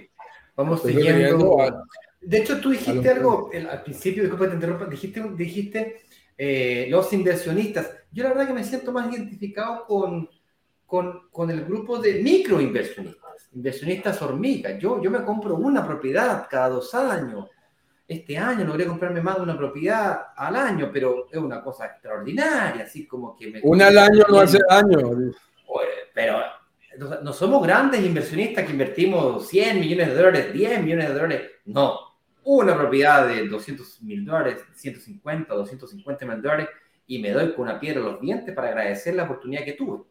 Vamos siguiendo. de hecho, tú dijiste algo al principio, disculpa te interrumpa, dijiste, dijiste eh, los inversionistas. Yo la verdad que me siento más identificado con, con, con el grupo de microinversionistas, inversionistas hormigas. Yo, yo me compro una propiedad cada dos años. Este año logré comprarme más de una propiedad al año, pero es una cosa extraordinaria, así como que me...
Una al año no hace daño.
Pero no somos grandes inversionistas que invertimos 100 millones de dólares, 10 millones de dólares. No, una propiedad de 200 mil dólares, 150, 250 mil dólares y me doy con una piedra en los dientes para agradecer la oportunidad que tuve.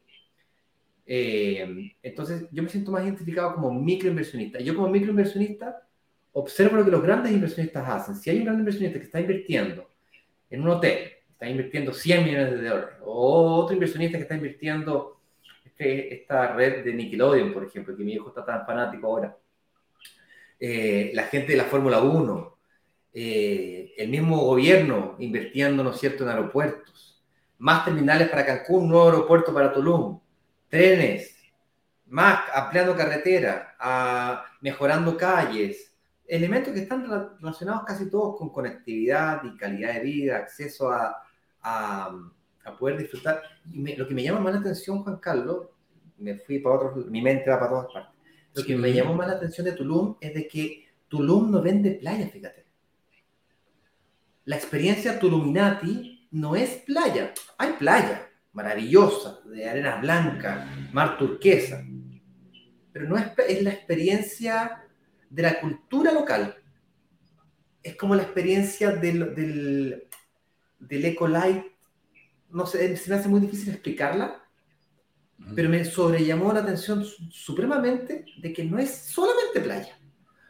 Eh, entonces, yo me siento más identificado como microinversionista. Yo como microinversionista observo lo que los grandes inversionistas hacen. Si hay un gran inversionista que está invirtiendo en un hotel, está invirtiendo 100 millones de dólares, o otro inversionista que está invirtiendo esta red de Nickelodeon, por ejemplo, que mi hijo está tan fanático ahora. Eh, la gente de la Fórmula 1, eh, el mismo gobierno invirtiendo, ¿no es cierto?, en aeropuertos, más terminales para Cancún, nuevo aeropuerto para Tulum, trenes, más ampliando carretera, mejorando calles, elementos que están relacionados casi todos con conectividad y calidad de vida, acceso a poder disfrutar. Y lo que me llama más la atención, Juan Carlos, me fui para otro, mi mente va para todas partes. Lo que me llamó más la atención de Tulum es de que Tulum no vende playa, fíjate. La experiencia Tuluminati no es playa. Hay playa maravillosa, de arena blanca, mar turquesa, pero no es, es la experiencia de la cultura local. Es como la experiencia del, del, del Eco Light no sé, se me hace muy difícil explicarla, pero me sobrellamó la atención supremamente de que no es solamente playa,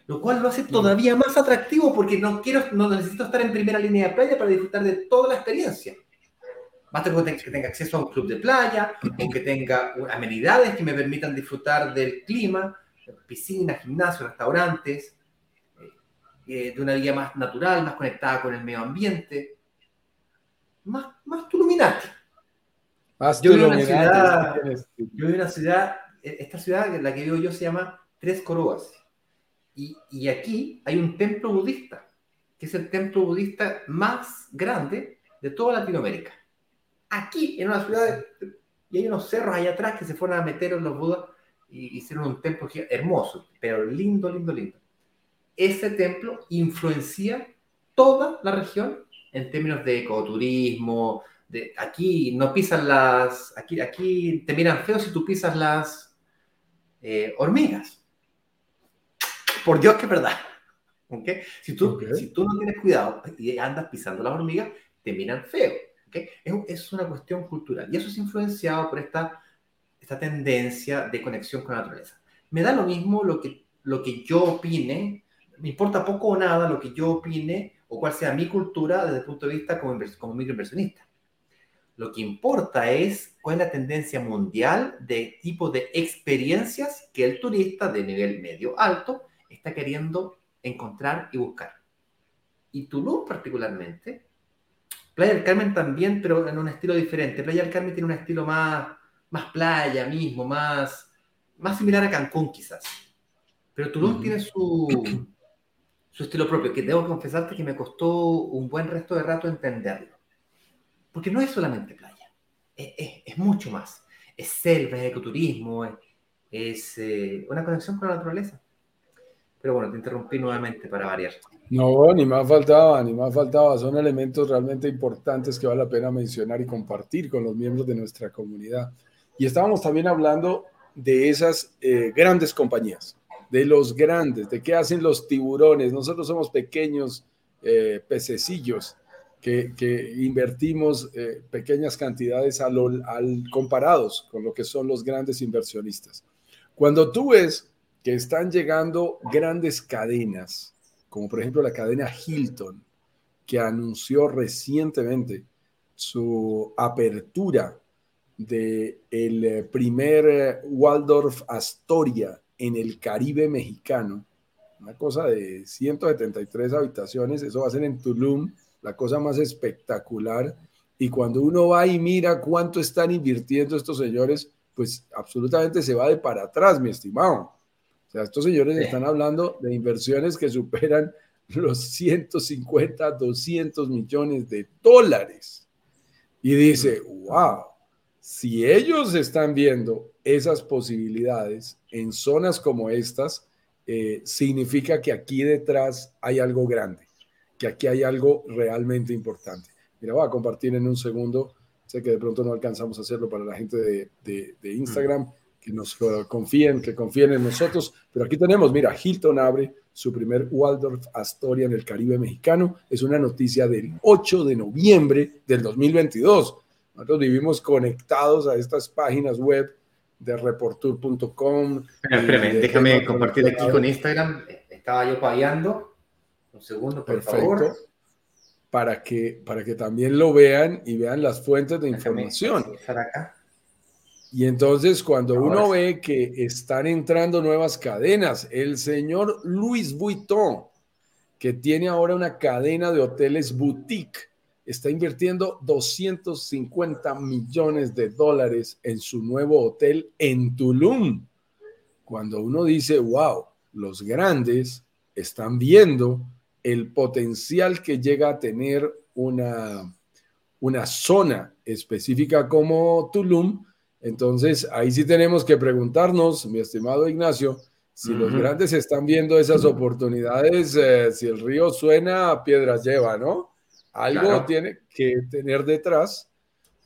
lo cual lo hace todavía más atractivo porque no quiero, no necesito estar en primera línea de playa para disfrutar de toda la experiencia. Basta que tenga acceso a un club de playa, o que tenga amenidades que me permitan disfrutar del clima, piscinas, gimnasios, restaurantes, eh, de una vida más natural, más conectada con el medio ambiente más, más Tuluminati. Más yo, vivo una ciudad, yo vivo una ciudad, esta ciudad, la que vivo yo, se llama Tres Coroas. Y, y, aquí hay un templo budista, que es el templo budista más grande de toda Latinoamérica. Aquí, en una ciudad, y hay unos cerros allá atrás que se fueron a meter en los budas y hicieron un templo hermoso, pero lindo, lindo, lindo. Ese templo influencia toda la región en términos de ecoturismo, de, aquí no pisan las, aquí, aquí te miran feo si tú pisas las eh, hormigas. Por Dios que es verdad. ¿Okay? Si, tú, si tú no tienes cuidado y andas pisando las hormigas, te miran feo. ¿okay? Es, es, una cuestión cultural y eso es influenciado por esta, esta tendencia de conexión con la naturaleza. Me da lo mismo lo que, lo que yo opine, me importa poco o nada lo que yo opine o cuál sea mi cultura desde el punto de vista como, como microinversionista. Lo que importa es cuál es la tendencia mundial de tipo de experiencias que el turista de nivel medio alto está queriendo encontrar y buscar. Y Tulum particularmente, Playa del Carmen también, pero en un estilo diferente. Playa del Carmen tiene un estilo más, más playa mismo, más, más similar a Cancún quizás. Pero Tulum tiene su, su estilo propio, que debo confesarte que me costó un buen resto de rato entenderlo. Porque no es solamente playa, es, mucho más. Es selva, es ecoturismo, es, eh, una conexión con la naturaleza. Pero bueno, te interrumpí nuevamente para variar.
No, ni más faltaba, ni más faltaba. Son elementos realmente importantes que vale la pena mencionar y compartir con los miembros de nuestra comunidad. Y estábamos también hablando de esas eh, grandes compañías, de los grandes, de qué hacen los tiburones. Nosotros somos pequeños eh, pececillos que, invertimos eh, pequeñas cantidades al, comparados con lo que son los grandes inversionistas. Cuando tú ves que están llegando grandes cadenas, como por ejemplo la cadena Hilton, que anunció recientemente su apertura de el eh, primer Waldorf Astoria en el Caribe mexicano, una cosa de 173 habitaciones, eso va a ser en Tulum, la cosa más espectacular. Y cuando uno va y mira cuánto están invirtiendo estos señores, pues absolutamente se va de para atrás, mi estimado. O sea, estos señores están hablando de inversiones que superan los 150, 200 millones de dólares. Y dice, wow, Si ellos están viendo esas posibilidades en zonas como estas, eh, significa que aquí detrás hay algo grande, que aquí hay algo realmente importante. Mira, voy a compartir en un segundo. Sé que de pronto no alcanzamos a hacerlo para la gente de, de Instagram, que nos confíen, que confíen en nosotros. Pero aquí tenemos, mira, Hilton abre su primer Waldorf Astoria en el Caribe mexicano. Es una noticia del 8 de noviembre del 2022. Nosotros vivimos conectados a estas páginas web de reportur.com.
Déjame compartir aquí con Instagram. Estaba yo pagando. Un segundo, por Perfecto. favor.
Para que, para que también lo vean y vean las fuentes de información.
Acá.
Y entonces cuando uno ve que están entrando nuevas cadenas, el señor Luis Vuitton, que tiene ahora una cadena de hoteles boutique, está invirtiendo 250 millones de dólares en su nuevo hotel en Tulum. Cuando uno dice, wow, los grandes están viendo el potencial que llega a tener una, una zona específica como Tulum, entonces, ahí sí tenemos que preguntarnos, mi estimado Ignacio, si los grandes están viendo esas oportunidades, eh, si el río suena, piedras lleva, ¿no? Algo tiene que tener detrás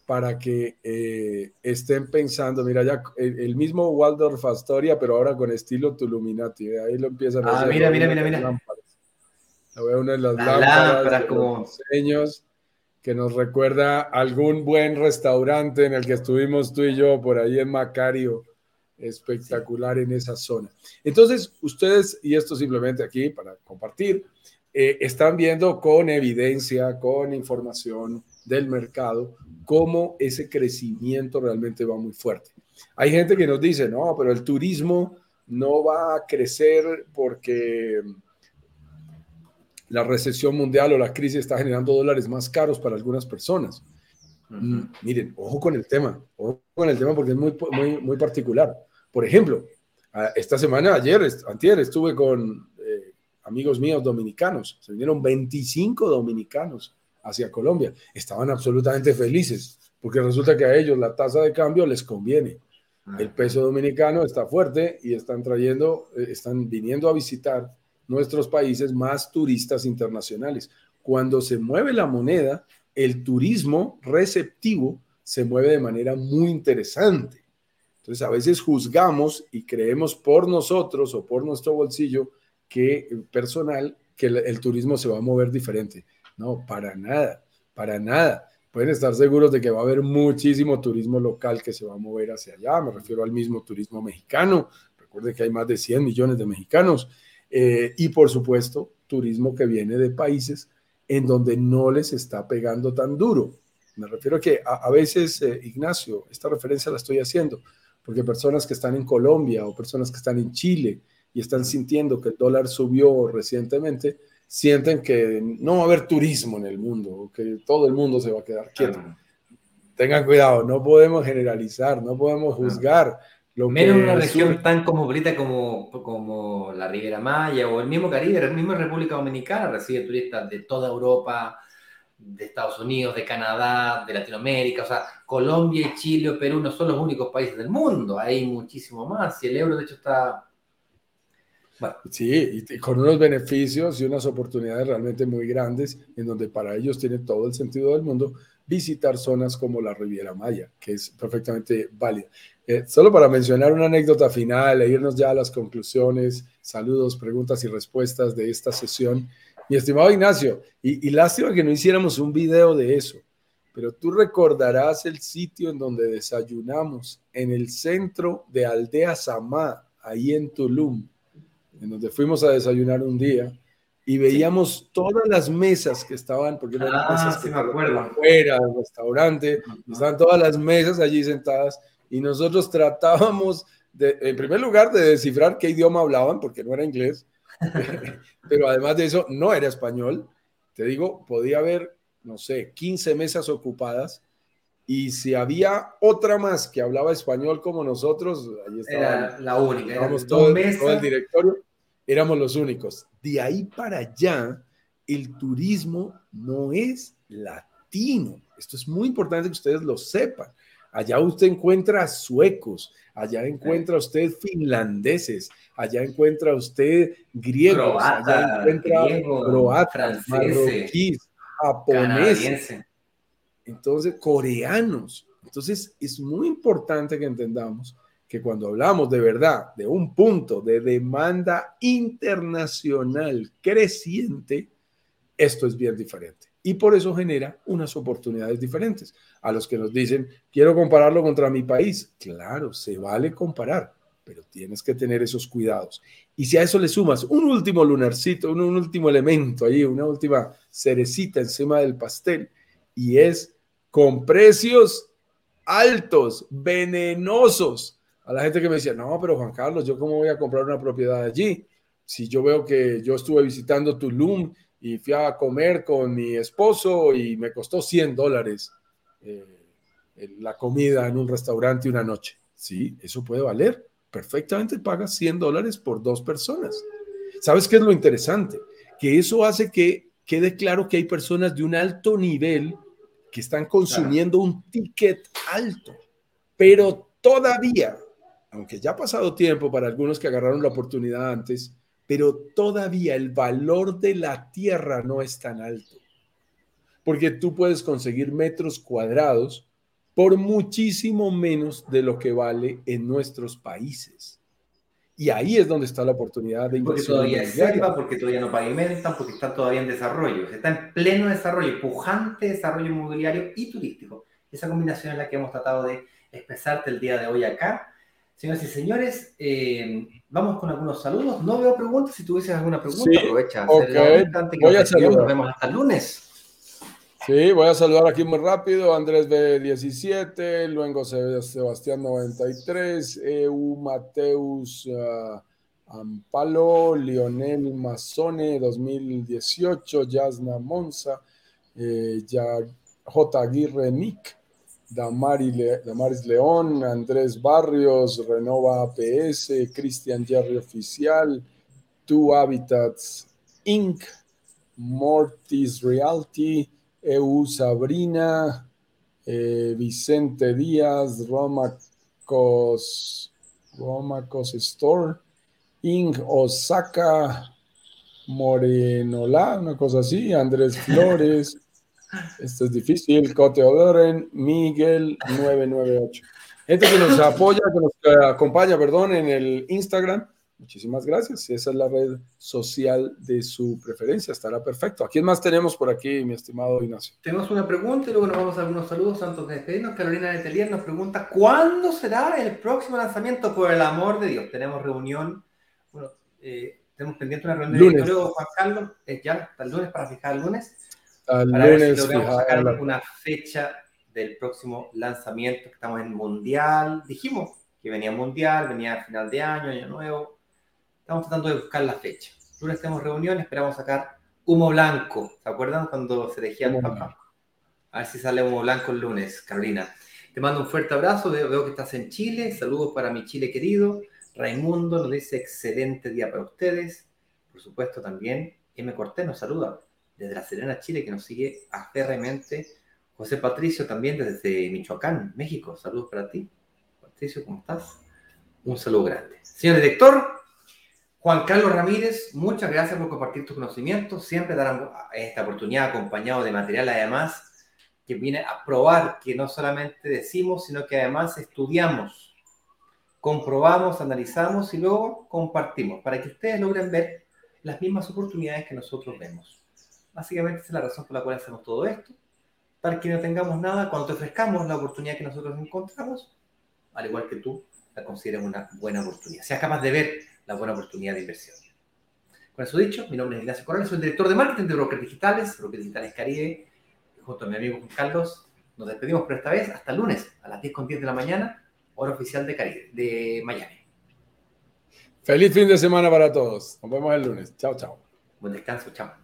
para que eh, estén pensando, mira, ya el, mismo Waldorf Astoria, pero ahora con estilo Tuluminati, ¿eh? ahí lo empiezan
a ah, hacer. Mira, mira, mira, mira.
La veo una de las lámparas, como diseños que nos recuerda algún buen restaurante en el que estuvimos tú y yo por ahí en Macario, espectacular en esa zona. Entonces, ustedes, y esto simplemente aquí para compartir, eh, están viendo con evidencia, con información del mercado, cómo ese crecimiento realmente va muy fuerte. Hay gente que nos dice, no, pero el turismo no va a crecer porque la recesión mundial o la crisis está generando dólares más caros para algunas personas. Mm, miren, ojo con el tema, ojo con el tema porque es muy, muy, muy particular. Por ejemplo, esta semana, ayer, antier, estuve con amigos míos dominicanos, se vinieron 25 dominicanos hacia Colombia, estaban absolutamente felices porque resulta que a ellos la tasa de cambio les conviene. El peso dominicano está fuerte y están trayendo, eh, están viniendo a visitar nuestros países más turistas internacionales. Cuando se mueve la moneda, el turismo receptivo se mueve de manera muy interesante. Entonces, a veces juzgamos y creemos por nosotros o por nuestro bolsillo que personal que el, turismo se va a mover diferente. No, para nada, para nada. Pueden estar seguros de que va a haber muchísimo turismo local que se va a mover hacia allá. Me refiero al mismo turismo mexicano. Recuerde que hay más de 100 millones de mexicanos eh, y por supuesto, turismo que viene de países en donde no les está pegando tan duro. Me refiero a que a, veces, eh, Ignacio, esta referencia la estoy haciendo, porque personas que están en Colombia o personas que están en Chile y están sintiendo que el dólar subió recientemente, sienten que no va a haber turismo en el mundo, que todo el mundo se va a quedar quieto. Tengan cuidado, no podemos generalizar, no podemos juzgar.
Menos una región tan cosmopolita como, como la Riviera Maya o el mismo Caribe, la misma República Dominicana recibe turistas de toda Europa, de Estados Unidos, de Canadá, de Latinoamérica. O sea, Colombia y Chile o Perú no son los únicos países del mundo, hay muchísimo más. Y el euro, de hecho, está.
Sí, y con unos beneficios y unas oportunidades realmente muy grandes, en donde para ellos tiene todo el sentido del mundo visitar zonas como la Riviera Maya, que es perfectamente válida. Eh, solo para mencionar una anécdota final e irnos ya a las conclusiones, saludos, preguntas y respuestas de esta sesión. Mi estimado Ignacio, y, lástima que no hiciéramos un video de eso, pero tú recordarás el sitio en donde desayunamos, en el centro de Aldea Samá, ahí en Tulum, en donde fuimos a desayunar un día y veíamos todas las mesas que estaban, porque eran
ah,
mesas
que estaban
afuera del restaurante, estaban todas las mesas allí sentadas y nosotros tratábamos, de, en primer lugar, de descifrar qué idioma hablaban, porque no era inglés, pero además de eso, no era español. Te digo, podía haber, no sé, 15 mesas ocupadas y si había otra más que hablaba español como nosotros, ahí estaba.
Era la única.
Éramos todo, todo el directorio, éramos los únicos. De ahí para allá, el turismo no es latino. Esto es muy importante que ustedes lo sepan. Allá usted encuentra suecos, allá encuentra usted finlandeses, allá encuentra usted griegos, allá encuentra croatas, marroquíes, japoneses, entonces coreanos. Entonces es muy importante que entendamos que cuando hablamos de verdad de un punto de demanda internacional creciente, esto es bien diferente. Y por eso genera unas oportunidades diferentes. A los que nos dicen, quiero compararlo contra mi país. Claro, se vale comparar, pero tienes que tener esos cuidados. Y si a eso le sumas un último lunarcito, un, último elemento ahí, una última cerecita encima del pastel, y es con precios altos, venenosos. A la gente que me decía, no, pero Juan Carlos, ¿yo cómo voy a comprar una propiedad allí? Si yo veo que yo estuve visitando Tulum y fui a comer con mi esposo y me costó 100 dólares eh, la comida en un restaurante una noche. Sí, eso puede valer. Perfectamente pagas 100 dólares por dos personas. ¿Sabes qué es lo interesante? Que eso hace que quede claro que hay personas de un alto nivel que están consumiendo un ticket alto, pero todavía, aunque ya ha pasado tiempo para algunos que agarraron la oportunidad antes, pero todavía el valor de la tierra no es tan alto. Porque tú puedes conseguir metros cuadrados por muchísimo menos de lo que vale en nuestros países. Y ahí es donde está la oportunidad de
inversión. Porque todavía es selva, porque todavía no pavimentan, porque están todavía en desarrollo. está en pleno desarrollo, pujante desarrollo inmobiliario y turístico. Esa combinación es la que hemos tratado de expresarte el día de hoy acá Señoras y señores, eh, vamos con algunos saludos. No veo preguntas. Si tuvieses alguna pregunta, aprovecha.
Voy a saludar.
Nos vemos hasta el lunes.
Sí, voy a saludar aquí muy rápido. Andrés B17, luego Sebastián 93, EU Mateus uh, Ampalo, Lionel Mazzone 2018, Yasna Monza, eh, J. Aguirre Nick, Damaris León, Andrés Barrios, Renova APS, Cristian Jerry Oficial, Two Habitats Inc., Mortis Realty, EU Sabrina, eh, Vicente Díaz, Romacos, Romacos Store, Inc. Osaka, Morenola, una cosa así, Andrés Flores, esto es difícil. Cote Odoren, Miguel 998. Gente que nos apoya, que nos eh, acompaña, perdón, en el Instagram. Muchísimas gracias. Esa es la red social de su preferencia. Estará perfecto. ¿A quién más tenemos por aquí, mi estimado Ignacio?
Tenemos una pregunta y luego nos vamos a algunos saludos antes de despedirnos. Carolina de Telier nos pregunta, ¿cuándo será el próximo lanzamiento? Por el amor de Dios. Tenemos reunión, bueno, eh, tenemos pendiente una reunión de Juan Carlos, eh, ya hasta el lunes para fijar el lunes
al para lunes,
ver si sacar una fecha del próximo lanzamiento, que estamos en Mundial. Dijimos que venía Mundial, venía final de año, Año Nuevo. Estamos tratando de buscar la fecha. Lunes tenemos reunión, esperamos sacar humo blanco. ¿Se acuerdan cuando se elegía el papá? A ver si sale humo blanco el lunes, Carolina. Te mando un fuerte abrazo, veo que estás en Chile. Saludos para mi Chile querido. Raimundo nos dice excelente día para ustedes. Por supuesto también M. Cortés nos saluda desde La Serena, Chile, que nos sigue aférreamente. José Patricio también desde Michoacán, México. Saludos para ti. Patricio, ¿cómo estás? Un saludo grande. Señor director, Juan Carlos Ramírez, muchas gracias por compartir tus conocimientos. Siempre darán esta oportunidad acompañado de material, además, que viene a probar que no solamente decimos, sino que además estudiamos, comprobamos, analizamos y luego compartimos para que ustedes logren ver las mismas oportunidades que nosotros vemos. Básicamente esa es la razón por la cual hacemos todo esto. Para que no tengamos nada, cuando ofrezcamos la oportunidad que nosotros encontramos, al igual que tú, la consideres una buena oportunidad. Seas capaz de ver la buena oportunidad de inversión. Con eso dicho, mi nombre es Ignacio Corral, soy el director de marketing de Brokers Digitales, Brokers Digitales Caribe. Junto a mi amigo Juan Carlos, nos despedimos por esta vez hasta el lunes a las 10 con 10 de la mañana, hora oficial de Caribe, de Miami.
Feliz fin de semana para todos. Nos vemos el lunes. Chao, chao.
Buen descanso. Chao.